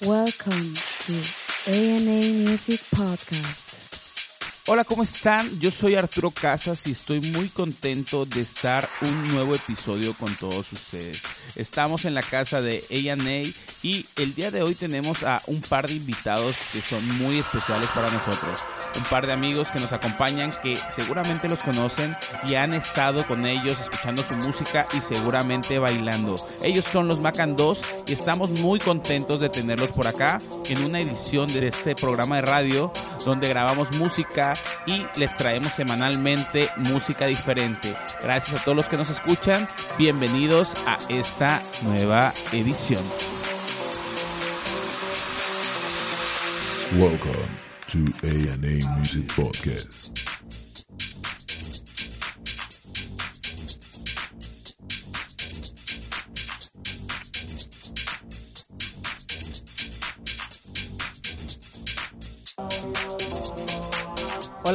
Welcome to ANA Music Podcast. Hola, ¿cómo están? Yo soy Arturo Casas y estoy muy contento de estar un nuevo episodio con todos ustedes. Estamos en la casa de A&A y el día de hoy tenemos a un par de invitados que son muy especiales para nosotros. Un par de amigos que nos acompañan que seguramente los conocen y han estado con ellos escuchando su música y seguramente bailando. Ellos son los Macan 2 y estamos muy contentos de tenerlos por acá en una edición de este programa de radio donde grabamos música y les traemos semanalmente música diferente. Gracias a todos los que nos escuchan. Bienvenidos a esta nueva edición. Welcome to A&A Music Podcast.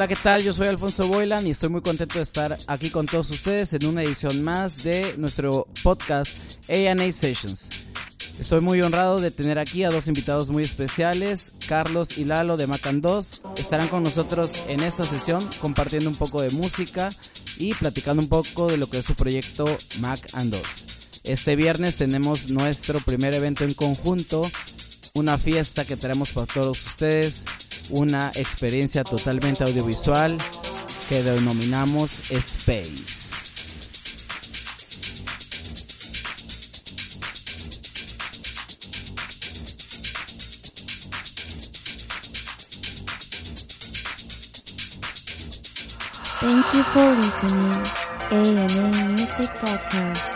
Hola, ¿qué tal? Yo soy Alfonso Boylan y estoy muy contento de estar aquí con todos ustedes en una edición más de nuestro podcast A&A Sessions. Estoy muy honrado de tener aquí a dos invitados muy especiales, Carlos y Lalo de Macan 2. Estarán con nosotros en esta sesión compartiendo un poco de música y platicando un poco de lo que es su proyecto Mac and 2. Este viernes tenemos nuestro primer evento en conjunto, una fiesta que tenemos para todos ustedes, una experiencia totalmente audiovisual que denominamos Space. Thank you for listening. Music Podcast.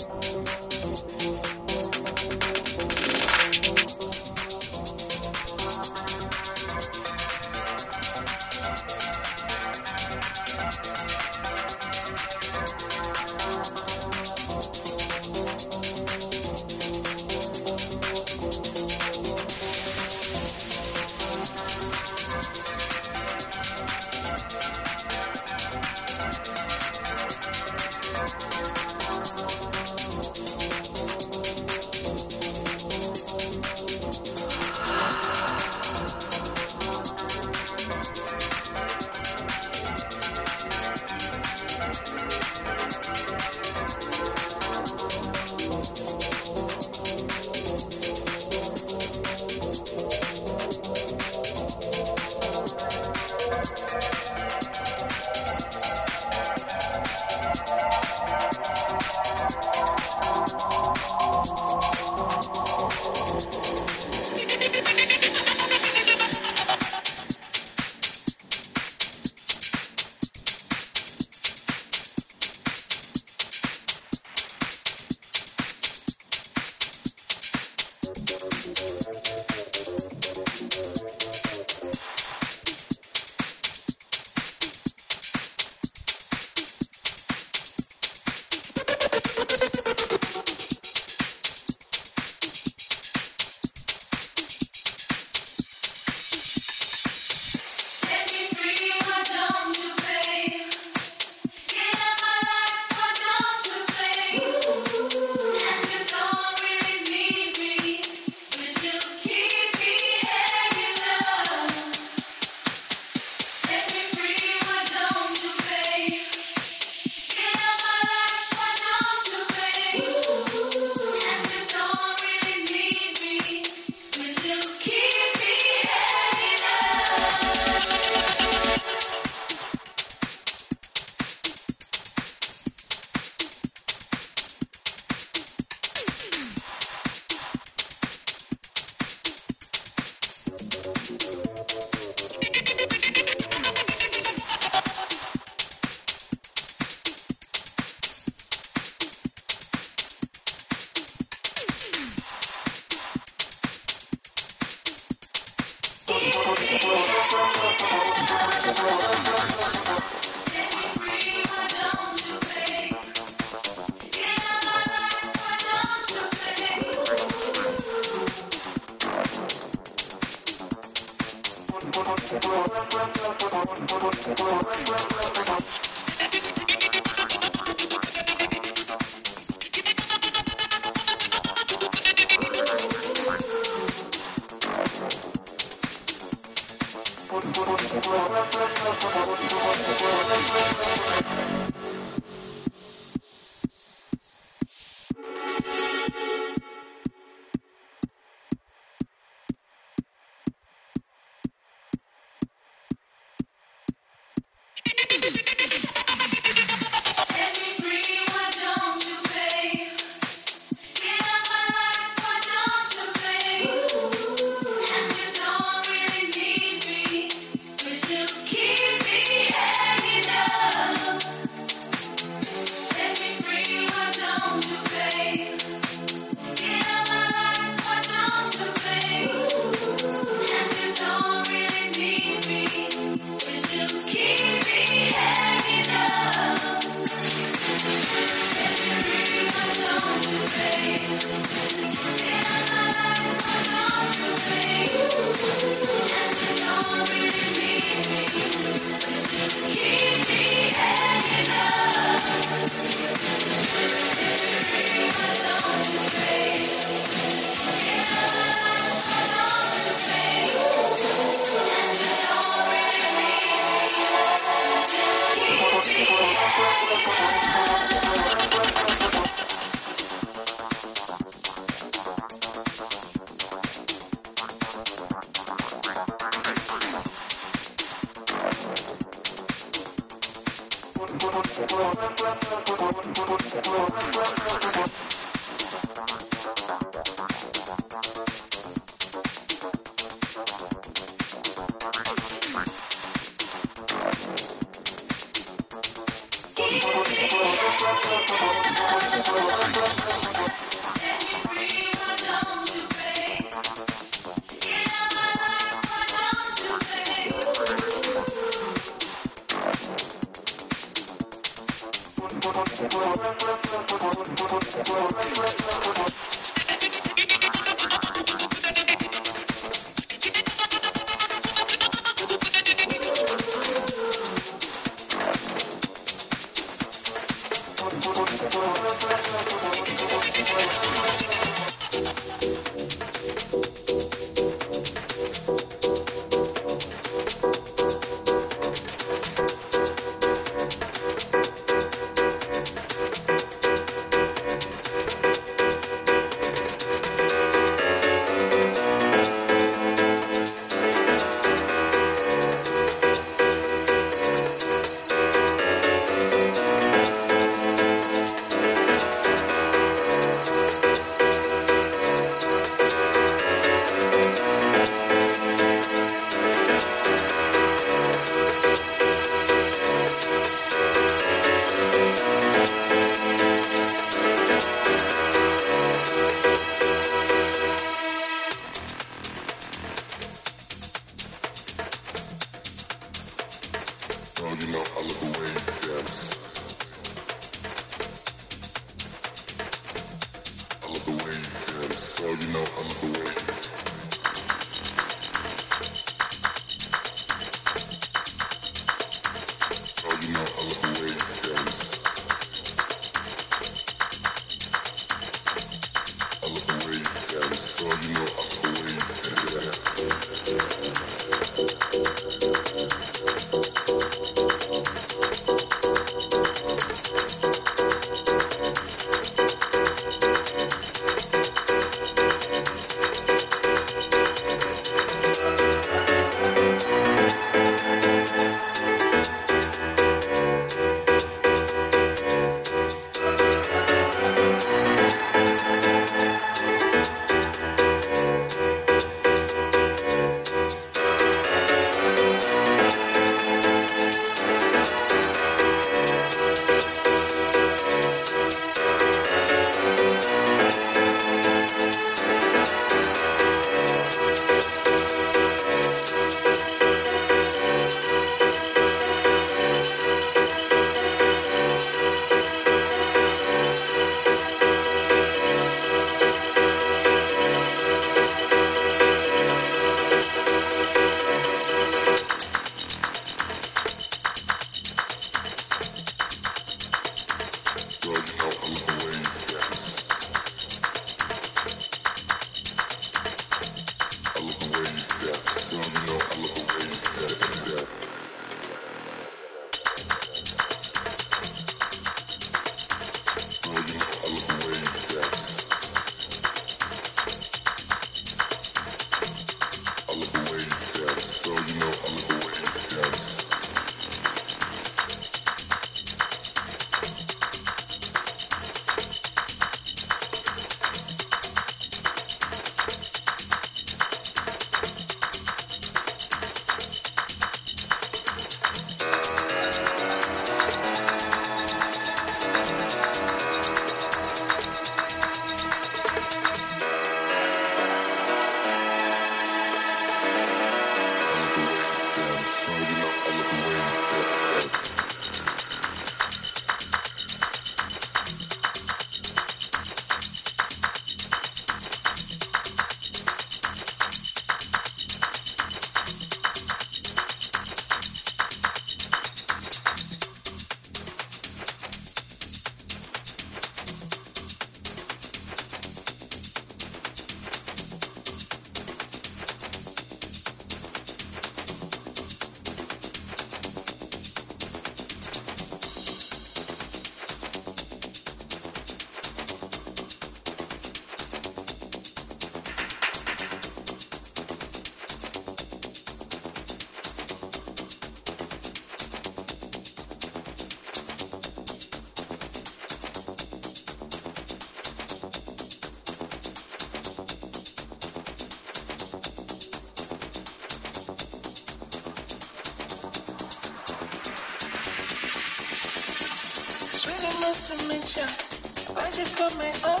I just put my own.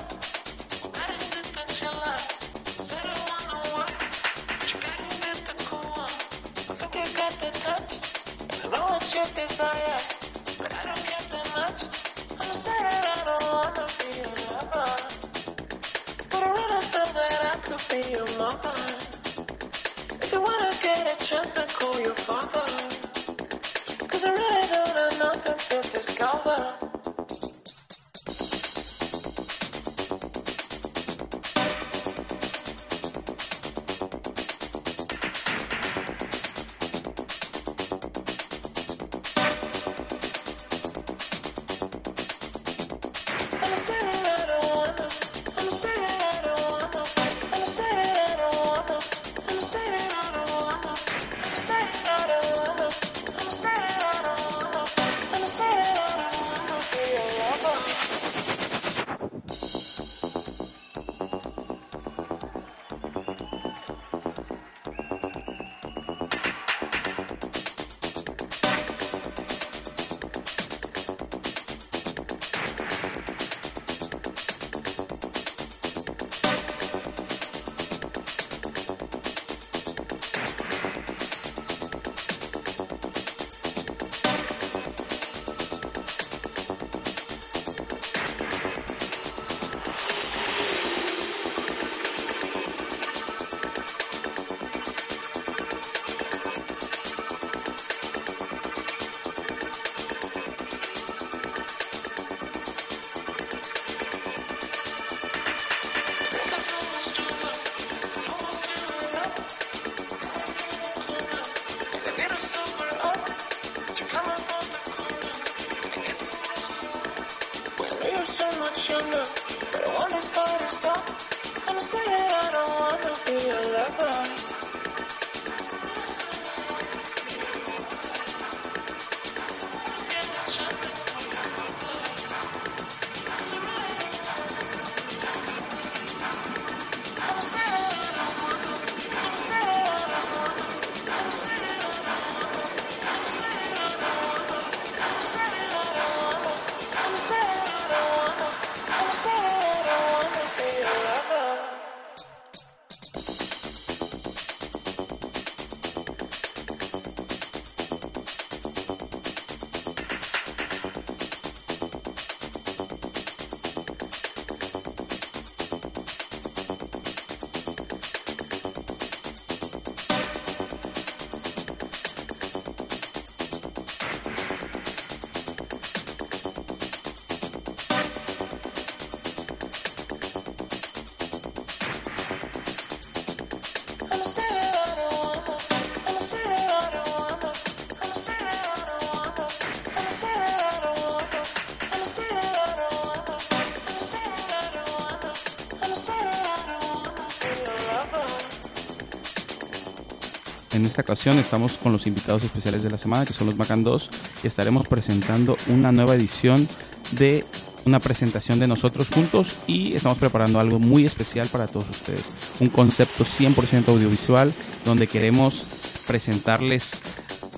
En esta ocasión estamos con los invitados especiales de la semana, que son los Macan 2, y estaremos presentando una nueva edición de una presentación de nosotros juntos y estamos preparando algo muy especial para todos ustedes. Un concepto 100% audiovisual donde queremos presentarles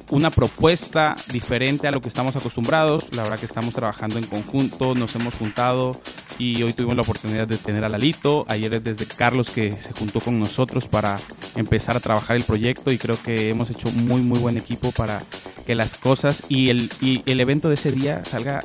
una propuesta diferente a lo que estamos acostumbrados. La verdad que estamos trabajando en conjunto, nos hemos juntado y hoy tuvimos la oportunidad de tener a Lalito. Ayer es desde Carlos que se juntó con nosotros para empezar a trabajar el proyecto y creo que hemos hecho muy muy buen equipo para que las cosas y el, y el evento de ese día salga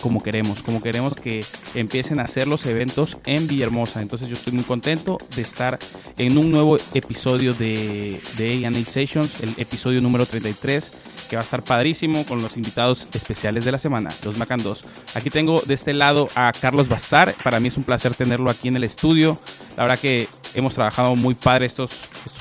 como queremos, como queremos que empiecen a hacer los eventos en Villahermosa. Entonces yo estoy muy contento de estar en un nuevo episodio de, de A&A Sessions, el episodio número 33, que va a estar padrísimo con los invitados especiales de la semana, los Macan 2. Aquí tengo de este lado a Carlos Bastar, para mí es un placer tenerlo aquí en el estudio. La verdad que hemos trabajado muy padre estos,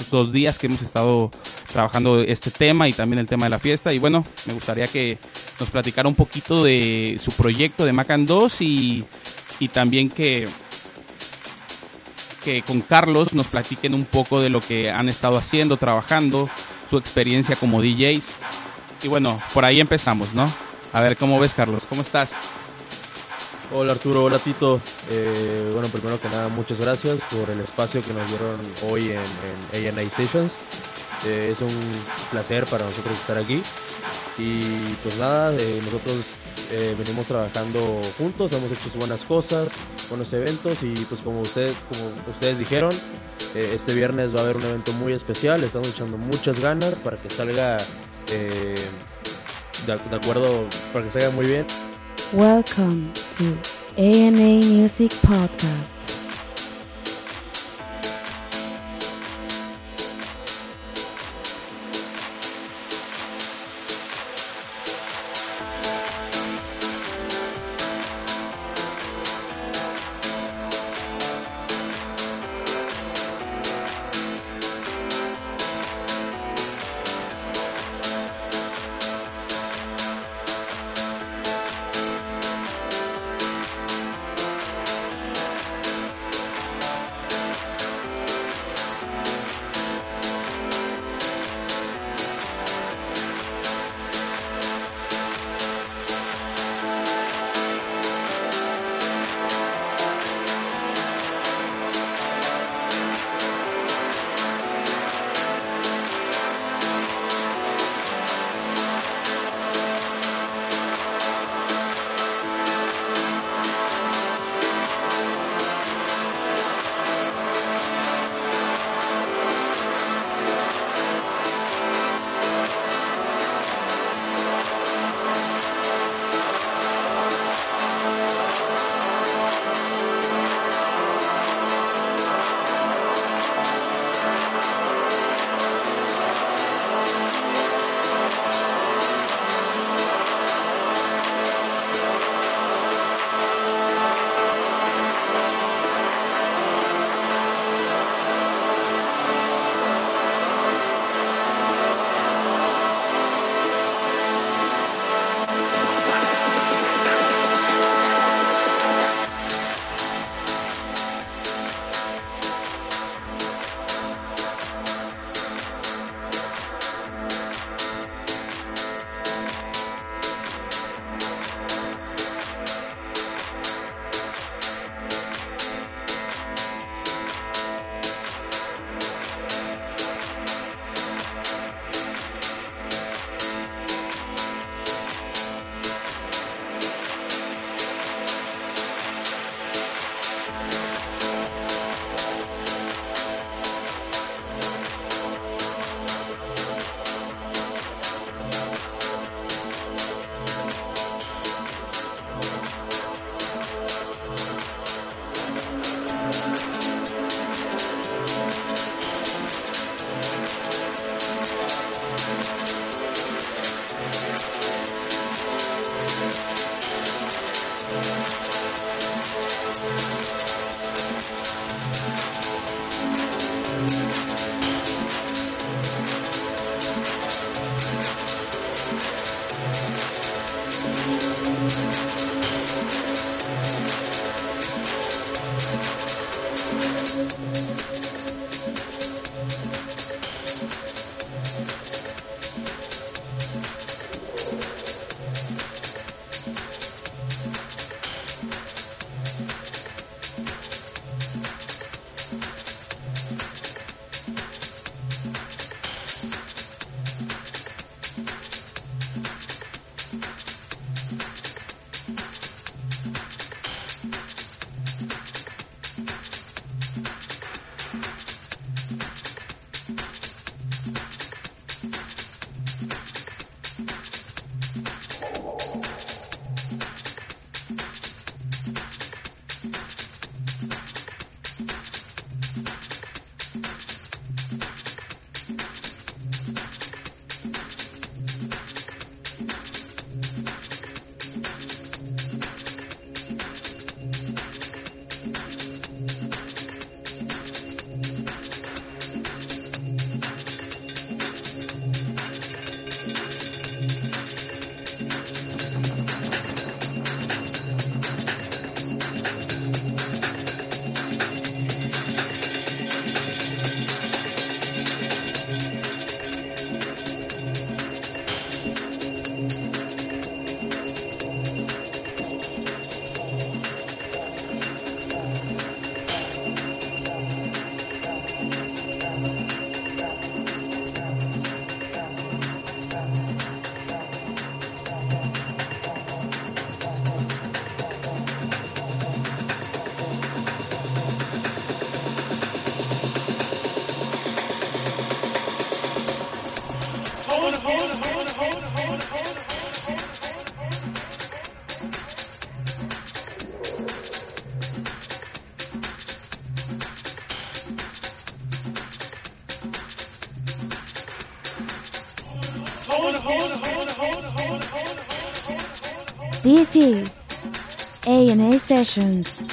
dos días que hemos estado trabajando este tema y también el tema de la fiesta. Y bueno, me gustaría que nos platicara un poquito de su proyecto de Macan 2 y, y también que, que con Carlos nos platiquen un poco de lo que han estado haciendo, trabajando, su experiencia como DJs. Y bueno, por ahí empezamos, ¿no? A ver, ¿cómo ves, Carlos? ¿Cómo estás? Hola Arturo, hola Tito. Eh, bueno, primero que nada, muchas gracias por el espacio que nos dieron hoy en, en A&A Sessions. Eh, es un placer para nosotros estar aquí. Y pues nada, eh, nosotros eh, venimos trabajando juntos, hemos hecho buenas cosas, buenos eventos y pues como ustedes, como ustedes dijeron, este viernes va a haber un evento muy especial, estamos echando muchas ganas para que salga de, de acuerdo, para que salga muy bien. Welcome to ANA Music Podcast. This is A&A Sessions.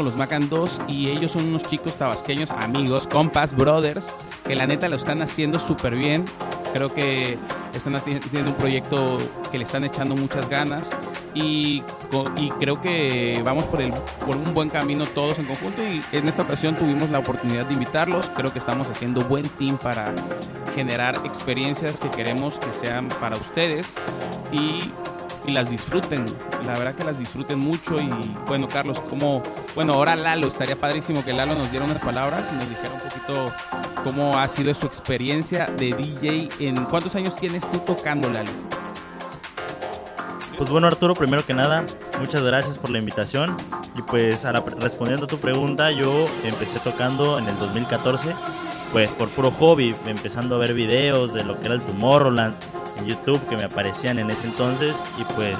Con los Macan 2 y ellos son unos chicos tabasqueños, amigos, compas, brothers, que la neta lo están haciendo súper bien. Creo que están haciendo un proyecto que le están echando muchas ganas y, y creo que vamos por, el, por un buen camino todos en conjunto y en esta ocasión tuvimos la oportunidad de invitarlos. Creo que estamos haciendo buen team para generar experiencias que queremos que sean para ustedes y y las disfruten. La verdad que las disfruten mucho y bueno, Carlos, como bueno, ahora Lalo, estaría padrísimo que Lalo nos diera unas palabras y nos dijera un poquito cómo ha sido su experiencia de DJ en cuántos años tienes tú tocando Lalo. Pues bueno Arturo, primero que nada, muchas gracias por la invitación. Y pues a respondiendo a tu pregunta, yo empecé tocando en el 2014, pues por puro hobby, empezando a ver videos de lo que era el Tomorrowland YouTube que me aparecían en ese entonces y pues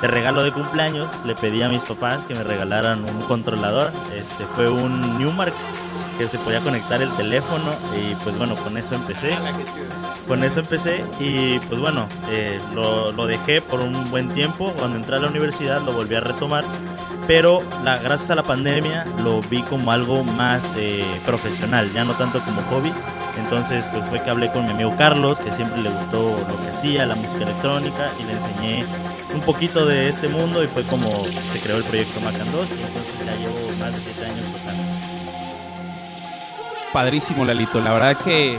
de regalo de cumpleaños le pedí a mis papás que me regalaran un controlador. Este fue un Newmark que se podía conectar el teléfono y pues bueno, con eso empecé con eso empecé y pues bueno, eh, lo, lo dejé por un buen tiempo. Cuando entré a la universidad lo volví a retomar, pero la, gracias a la pandemia lo vi como algo más eh, profesional, ya no tanto como hobby. Entonces pues fue que hablé con mi amigo Carlos, que siempre le gustó lo que hacía, la música electrónica, y le enseñé un poquito de este mundo y fue como se creó el proyecto Macan 2 y entonces ya llevo más de 7 años tocando. Padrísimo Lalito, la verdad que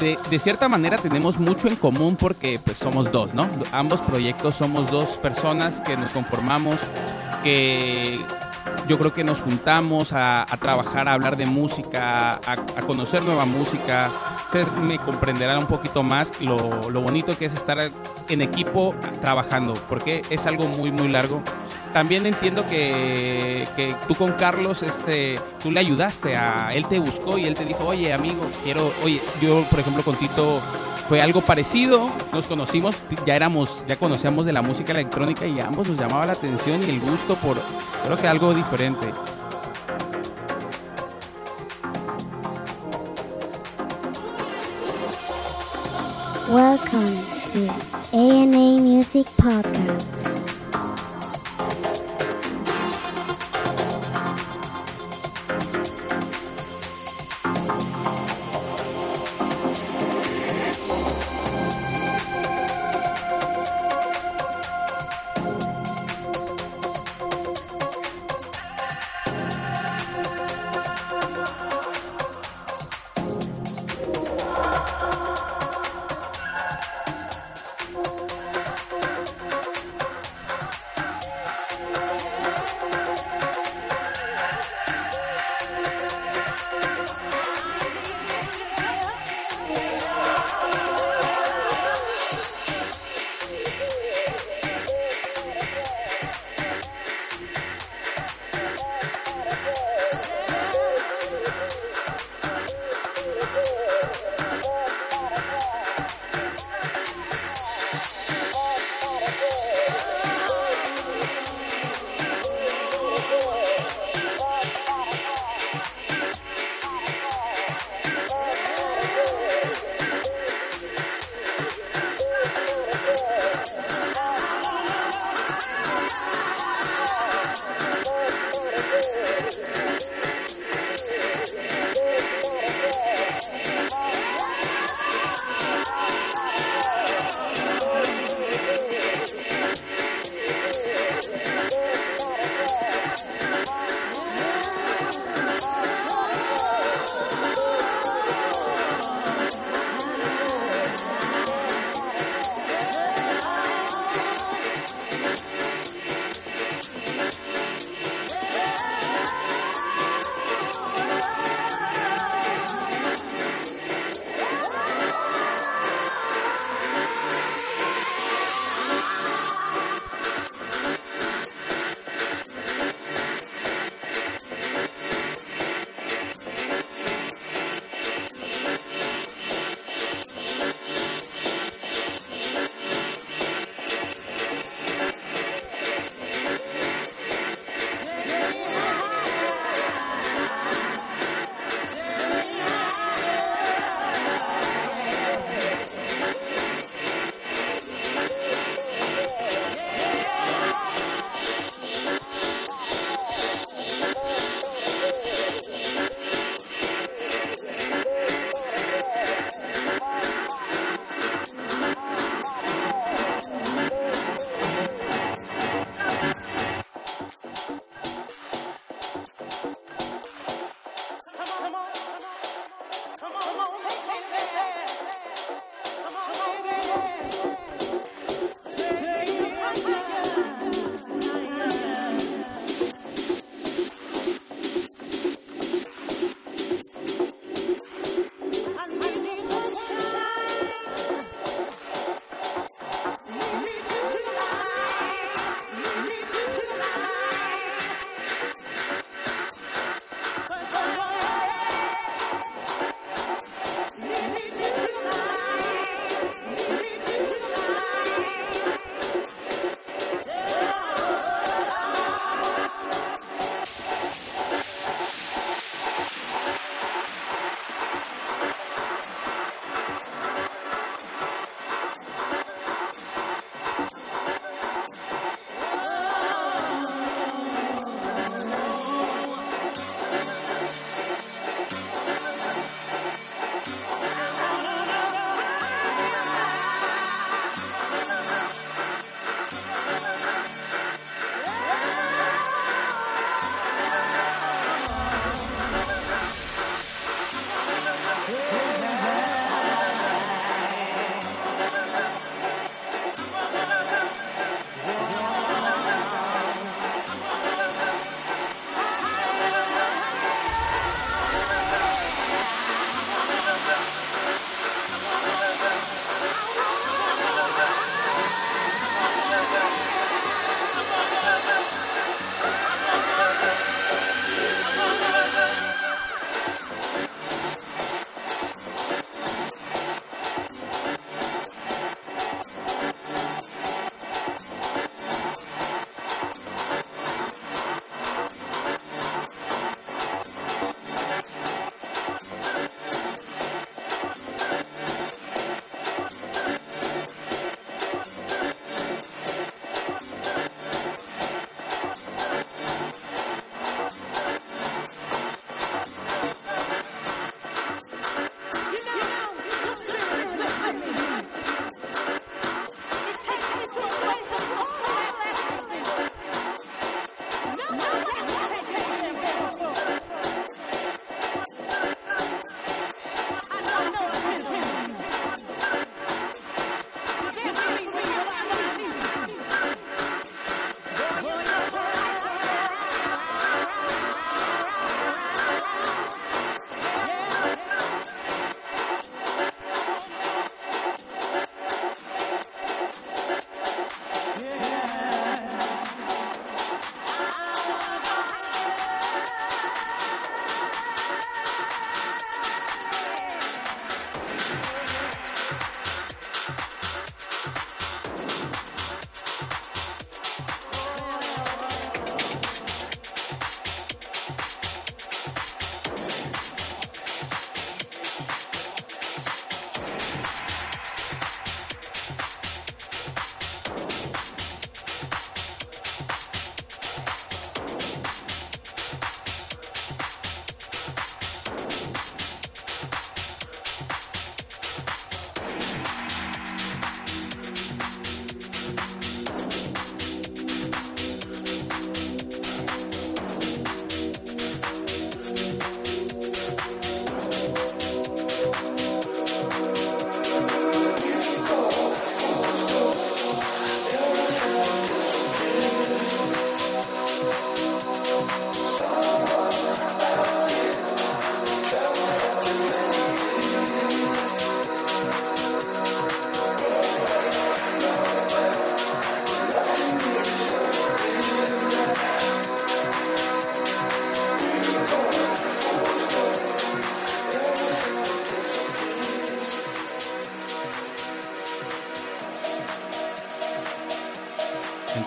de, de cierta manera tenemos mucho en común porque pues somos dos, ¿no? Ambos proyectos somos dos personas que nos conformamos, que yo creo que nos juntamos a, trabajar, a hablar de música, a, a conocer nueva música. Ustedes me comprenderán un poquito más lo, lo bonito que es estar en equipo trabajando, porque es algo muy, muy largo. También entiendo que, que tú con Carlos, este, tú le ayudaste a él te buscó y él te dijo, oye amigo, quiero, oye, yo por ejemplo con Tito fue algo parecido, nos conocimos, ya éramos, ya conocíamos de la música electrónica y ambos nos llamaba la atención y el gusto por, creo que algo diferente. Welcome to ANA Music Podcast.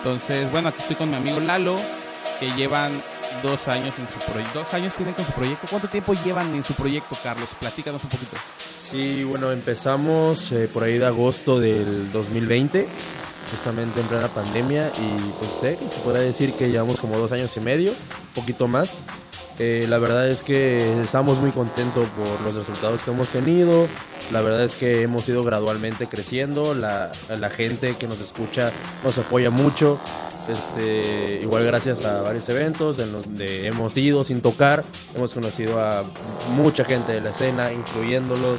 Entonces, bueno, aquí estoy con mi amigo Lalo, que llevan dos años en su proyecto. ¿Dos años tienen con su proyecto? ¿Cuánto tiempo llevan en su proyecto, Carlos? Platícanos un poquito. Sí, bueno, empezamos eh, por ahí de agosto del 2020, justamente en plena pandemia, y pues sé se puede decir que llevamos como dos años y medio, un poquito más. Eh, la verdad es que estamos muy contentos por los resultados que hemos tenido. La verdad es que hemos ido gradualmente creciendo. La, gente que nos escucha nos apoya mucho. Este, igual gracias a varios eventos en los que hemos ido sin tocar. Hemos conocido a mucha gente de la escena, incluyéndolos.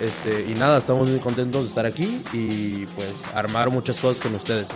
Este, y nada, estamos muy contentos de estar aquí y pues armar muchas cosas con ustedes.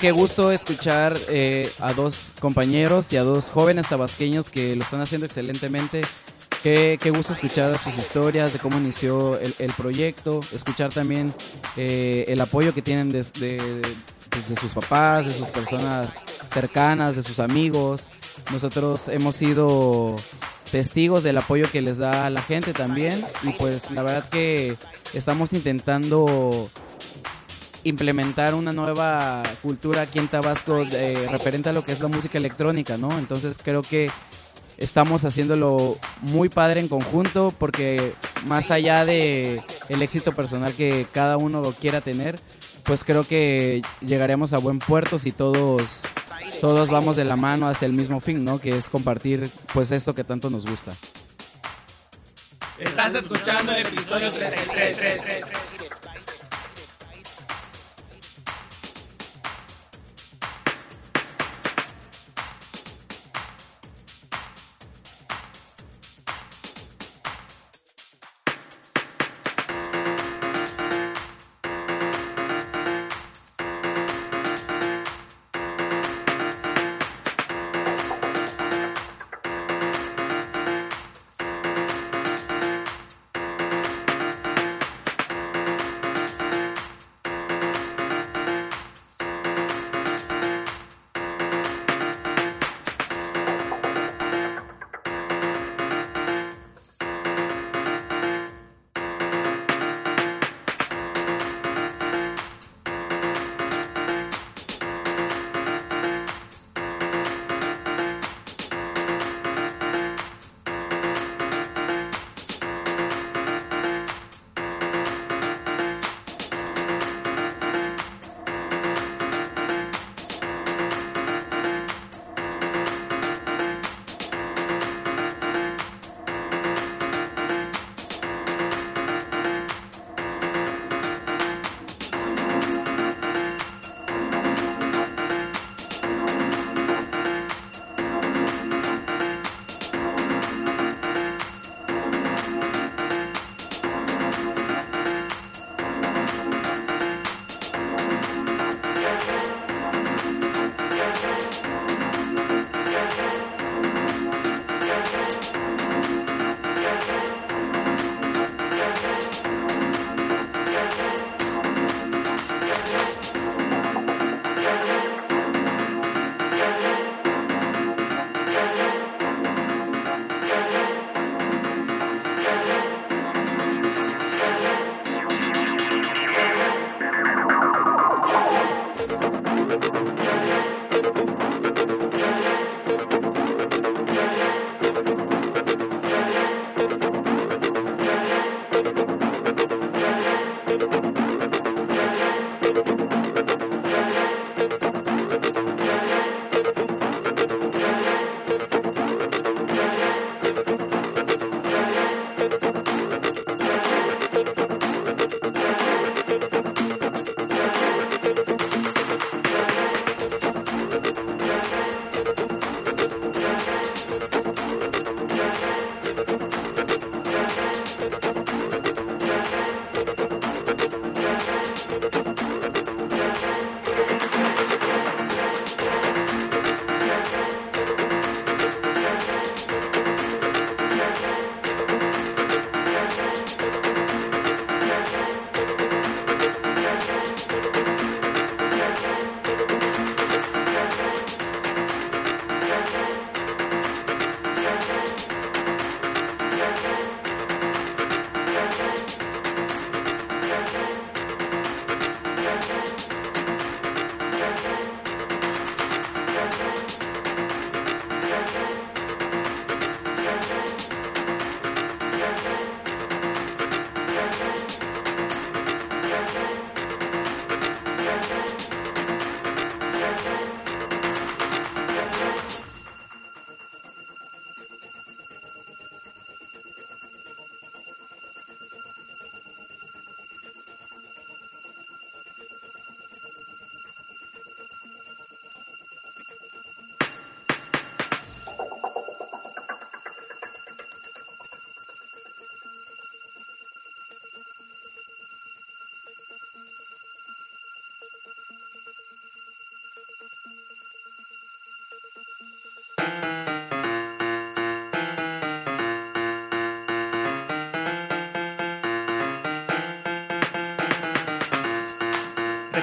Qué gusto escuchar eh, a dos compañeros y a dos jóvenes tabasqueños que lo están haciendo excelentemente. Qué, qué gusto escuchar sus historias de cómo inició el, el proyecto, escuchar también eh, el apoyo que tienen de, de- pues, de sus papás, de sus personas cercanas, de sus amigos. Nosotros hemos sido testigos del apoyo que les da la gente también y pues la verdad que estamos intentando implementar una nueva cultura aquí en Tabasco eh, referente a lo que es la música electrónica, ¿no? Entonces creo que estamos haciéndolo muy padre en conjunto porque más allá de el éxito personal que cada uno quiera tener, pues creo que llegaremos a buen puerto si todos todos vamos de la mano hacia el mismo fin, ¿no? Que es compartir pues esto que tanto nos gusta. Estás escuchando el episodio 33.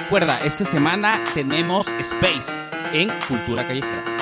Recuerda, esta semana tenemos Space en Cultura Callejera.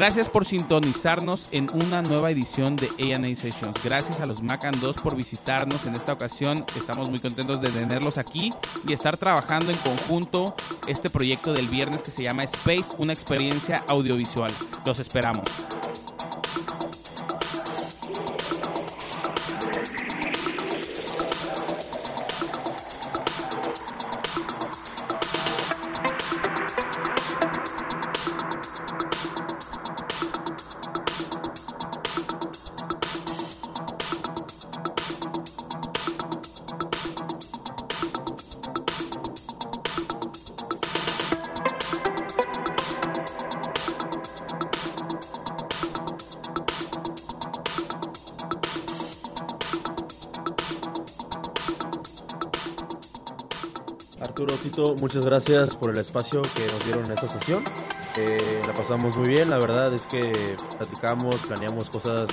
Gracias por sintonizarnos en una nueva edición de A&A Sessions. Gracias a los Macan 2 por visitarnos en esta ocasión. Estamos muy contentos de tenerlos aquí y estar trabajando en conjunto este proyecto del viernes que se llama Space, una experiencia audiovisual. Los esperamos. Muchas gracias por el espacio que nos dieron en esta sesión. Eh, la pasamos muy bien, la verdad es que platicamos, planeamos cosas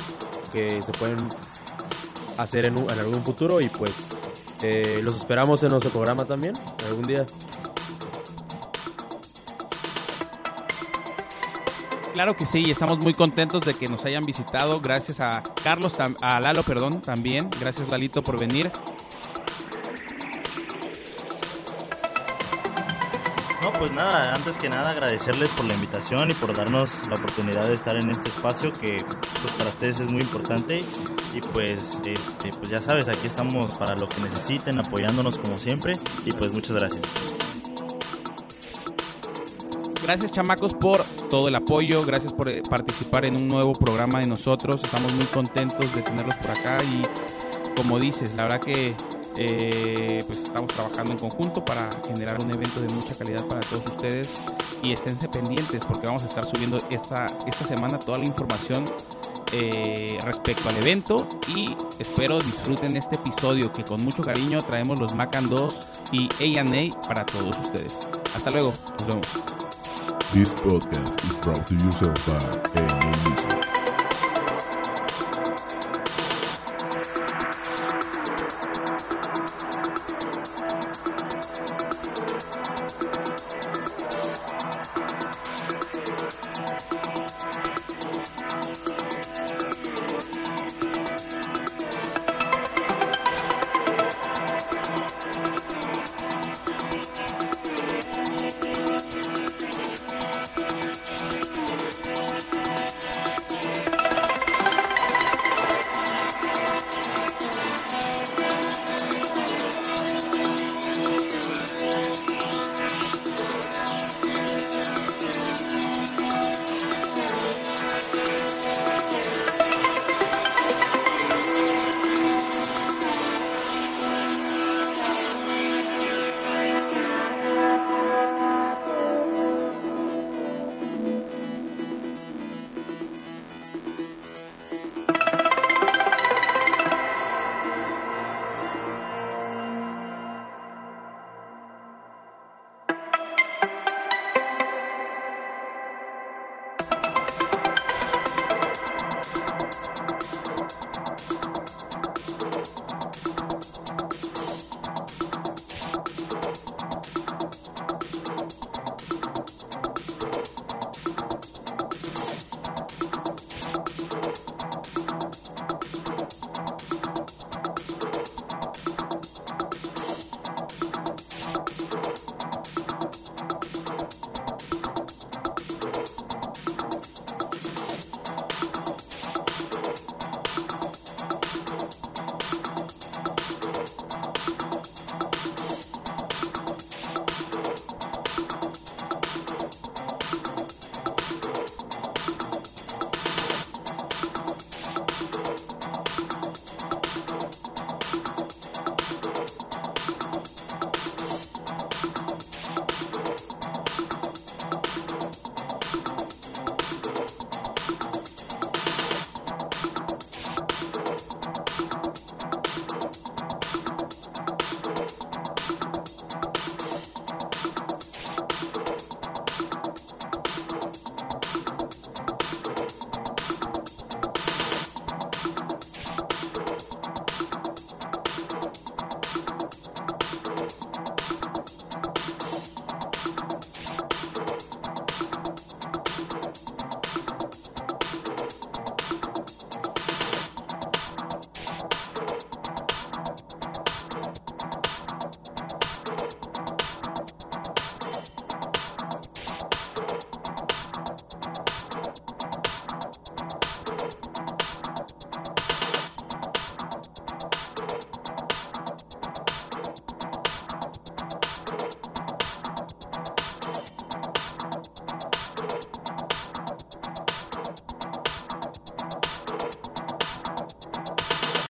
que se pueden hacer en, en algún futuro y pues eh, los esperamos en nuestro programa también algún día. Claro que sí, estamos muy contentos de que nos hayan visitado. Gracias a Carlos, a Lalo, perdón, también. Gracias, Lalito, por venir. Pues nada, antes que nada agradecerles por la invitación y por darnos la oportunidad de estar en este espacio que pues, para ustedes es muy importante y pues, este, pues ya sabes, aquí estamos para lo que necesiten, apoyándonos como siempre y pues muchas gracias. Gracias, chamacos, por todo el apoyo. Gracias por eh, participar en un nuevo programa de nosotros. Estamos muy contentos de tenerlos por acá y, como dices, la verdad que eh, pues estamos trabajando en conjunto para generar un evento de mucha calidad para todos ustedes y esténse pendientes porque vamos a estar subiendo esta, esta semana toda la información eh, respecto al evento y espero disfruten este episodio que con mucho cariño traemos los Macan 2 y A&A para todos ustedes. Hasta luego, nos vemos.